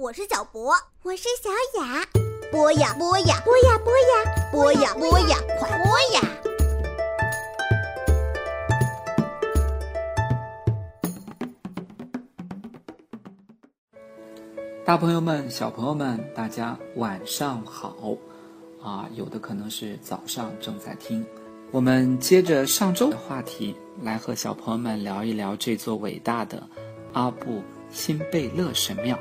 我是小博，我是小雅。播呀播呀，播呀播呀，播呀播呀，快播呀！大朋友们、小朋友们，大家晚上好！啊，有的可能是早上正在听。我们接着上周的话题，来和小朋友们聊一聊这座伟大的阿布辛贝勒神庙。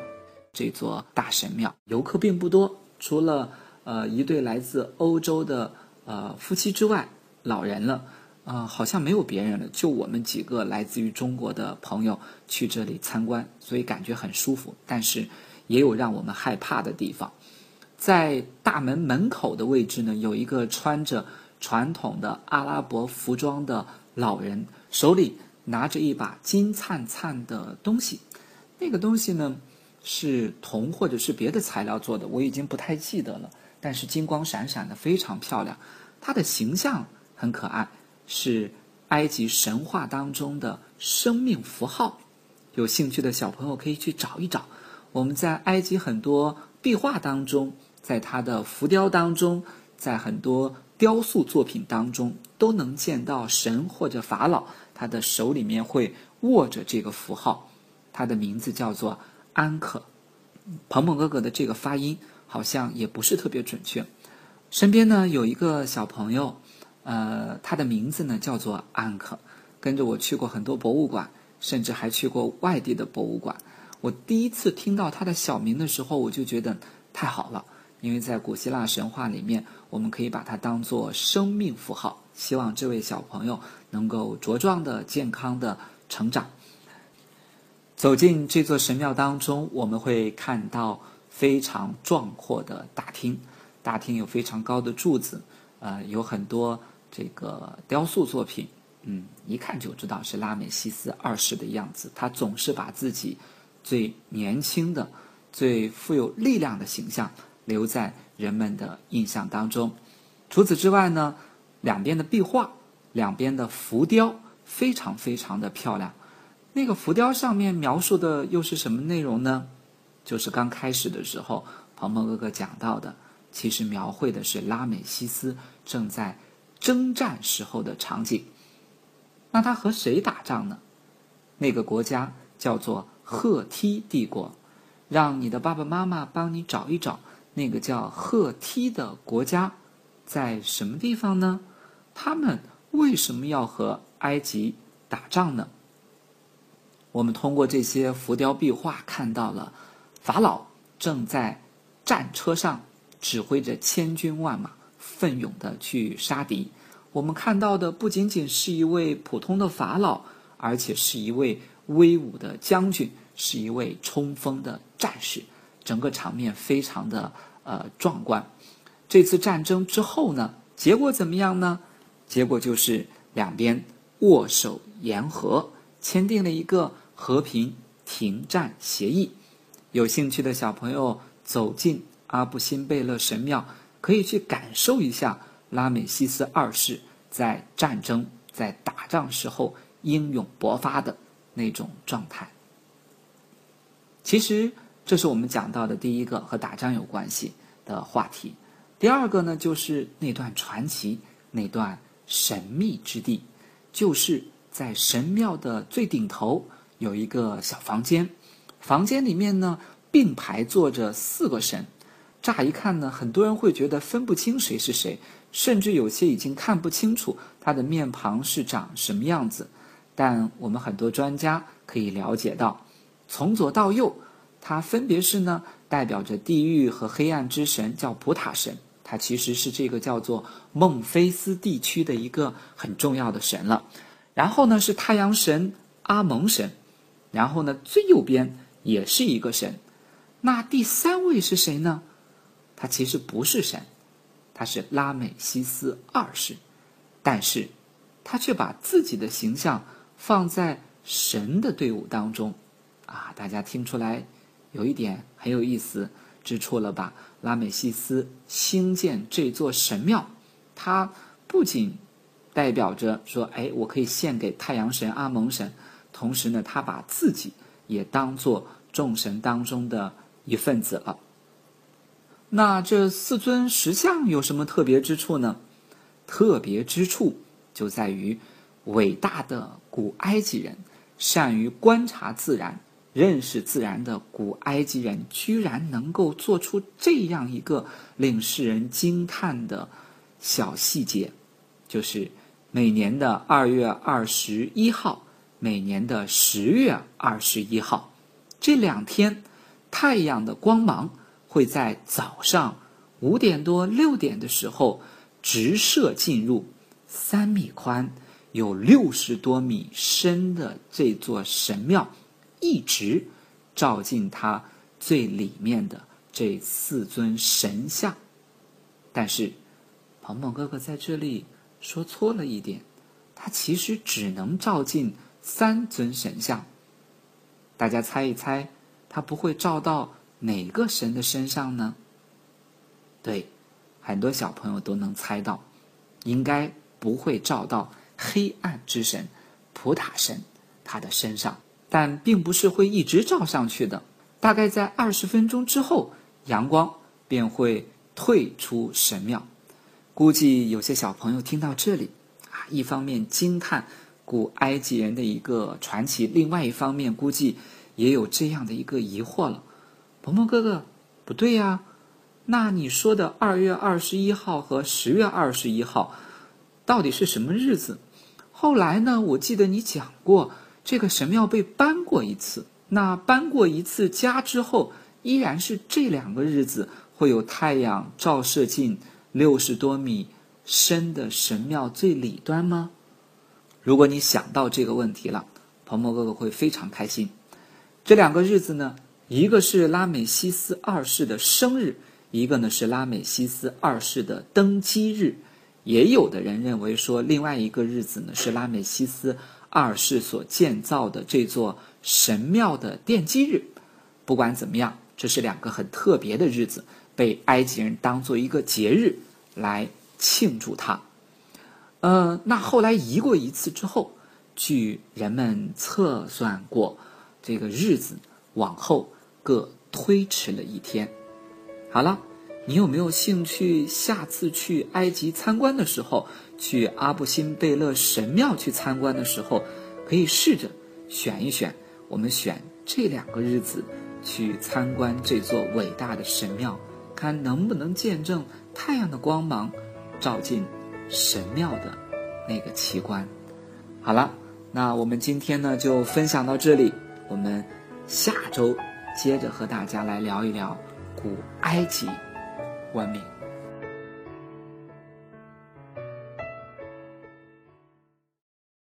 这座大神庙游客并不多，除了呃一对来自欧洲的呃夫妻之外，老人了，呃好像没有别人了，就我们几个来自于中国的朋友去这里参观，所以感觉很舒服。但是也有让我们害怕的地方，在大门门口的位置呢，有一个穿着传统的阿拉伯服装的老人，手里拿着一把金灿灿的东西，那个东西呢？是铜或者是别的材料做的，我已经不太记得了。但是金光闪闪的，非常漂亮。它的形象很可爱，是埃及神话当中的生命符号。有兴趣的小朋友可以去找一找。我们在埃及很多壁画当中，在它的浮雕当中，在很多雕塑作品当中，都能见到神或者法老，他的手里面会握着这个符号。它的名字叫做。安可，鹏鹏哥哥的这个发音好像也不是特别准确。身边呢有一个小朋友，呃，他的名字呢叫做安可，跟着我去过很多博物馆，甚至还去过外地的博物馆。我第一次听到他的小名的时候，我就觉得太好了，因为在古希腊神话里面，我们可以把它当做生命符号。希望这位小朋友能够茁壮的、健康的成长。走进这座神庙当中，我们会看到非常壮阔的大厅。大厅有非常高的柱子，呃，有很多这个雕塑作品。嗯，一看就知道是拉美西斯二世的样子。他总是把自己最年轻的、最富有力量的形象留在人们的印象当中。除此之外呢，两边的壁画、两边的浮雕非常非常的漂亮。那个浮雕上面描述的又是什么内容呢？就是刚开始的时候，鹏鹏哥哥讲到的，其实描绘的是拉美西斯正在征战时候的场景。那他和谁打仗呢？那个国家叫做赫梯帝国。让你的爸爸妈妈帮你找一找，那个叫赫梯的国家在什么地方呢？他们为什么要和埃及打仗呢？我们通过这些浮雕壁画看到了法老正在战车上指挥着千军万马奋勇的去杀敌。我们看到的不仅仅是一位普通的法老，而且是一位威武的将军，是一位冲锋的战士。整个场面非常的呃壮观。这次战争之后呢，结果怎么样呢？结果就是两边握手言和，签订了一个。和平停战协议，有兴趣的小朋友走进阿布辛贝勒神庙，可以去感受一下拉美西斯二世在战争、在打仗时候英勇勃发的那种状态。其实，这是我们讲到的第一个和打仗有关系的话题。第二个呢，就是那段传奇、那段神秘之地，就是在神庙的最顶头。有一个小房间，房间里面呢并排坐着四个神，乍一看呢，很多人会觉得分不清谁是谁，甚至有些已经看不清楚他的面庞是长什么样子。但我们很多专家可以了解到，从左到右，它分别是呢代表着地狱和黑暗之神，叫普塔神，它其实是这个叫做孟菲斯地区的一个很重要的神了。然后呢是太阳神阿蒙神。然后呢，最右边也是一个神，那第三位是谁呢？他其实不是神，他是拉美西斯二世，但是，他却把自己的形象放在神的队伍当中，啊，大家听出来有一点很有意思之处了吧？拉美西斯兴建这座神庙，它不仅代表着说，哎，我可以献给太阳神阿蒙神。同时呢，他把自己也当做众神当中的一份子了。那这四尊石像有什么特别之处呢？特别之处就在于，伟大的古埃及人，善于观察自然、认识自然的古埃及人，居然能够做出这样一个令世人惊叹的小细节，就是每年的二月二十一号，每年的十月二十一号，这两天，太阳的光芒。会在早上五点多六点的时候直射进入三米宽、有六十多米深的这座神庙，一直照进它最里面的这四尊神像。但是，鹏鹏哥哥在这里说错了一点，它其实只能照进三尊神像。大家猜一猜，它不会照到？哪个神的身上呢？对，很多小朋友都能猜到，应该不会照到黑暗之神普塔神他的身上，但并不是会一直照上去的。大概在二十分钟之后，阳光便会退出神庙。估计有些小朋友听到这里，啊，一方面惊叹古埃及人的一个传奇，另外一方面估计也有这样的一个疑惑了。鹏鹏哥哥，不对呀，那你说的二月二十一号和十月二十一号，到底是什么日子？后来呢？我记得你讲过，这个神庙被搬过一次。那搬过一次家之后，依然是这两个日子会有太阳照射进六十多米深的神庙最里端吗？如果你想到这个问题了，鹏鹏哥哥会非常开心。这两个日子呢？一个是拉美西斯二世的生日，一个呢是拉美西斯二世的登基日。也有的人认为说，另外一个日子呢是拉美西斯二世所建造的这座神庙的奠基日。不管怎么样，这是两个很特别的日子，被埃及人当做一个节日来庆祝它。呃，那后来移过一次之后，据人们测算过，这个日子往后。各推迟了一天。好了，你有没有兴趣下次去埃及参观的时候，去阿布辛贝勒神庙去参观的时候，可以试着选一选，我们选这两个日子去参观这座伟大的神庙，看能不能见证太阳的光芒照进神庙的那个奇观。好了，那我们今天呢就分享到这里，我们下周。接着和大家来聊一聊古埃及文明。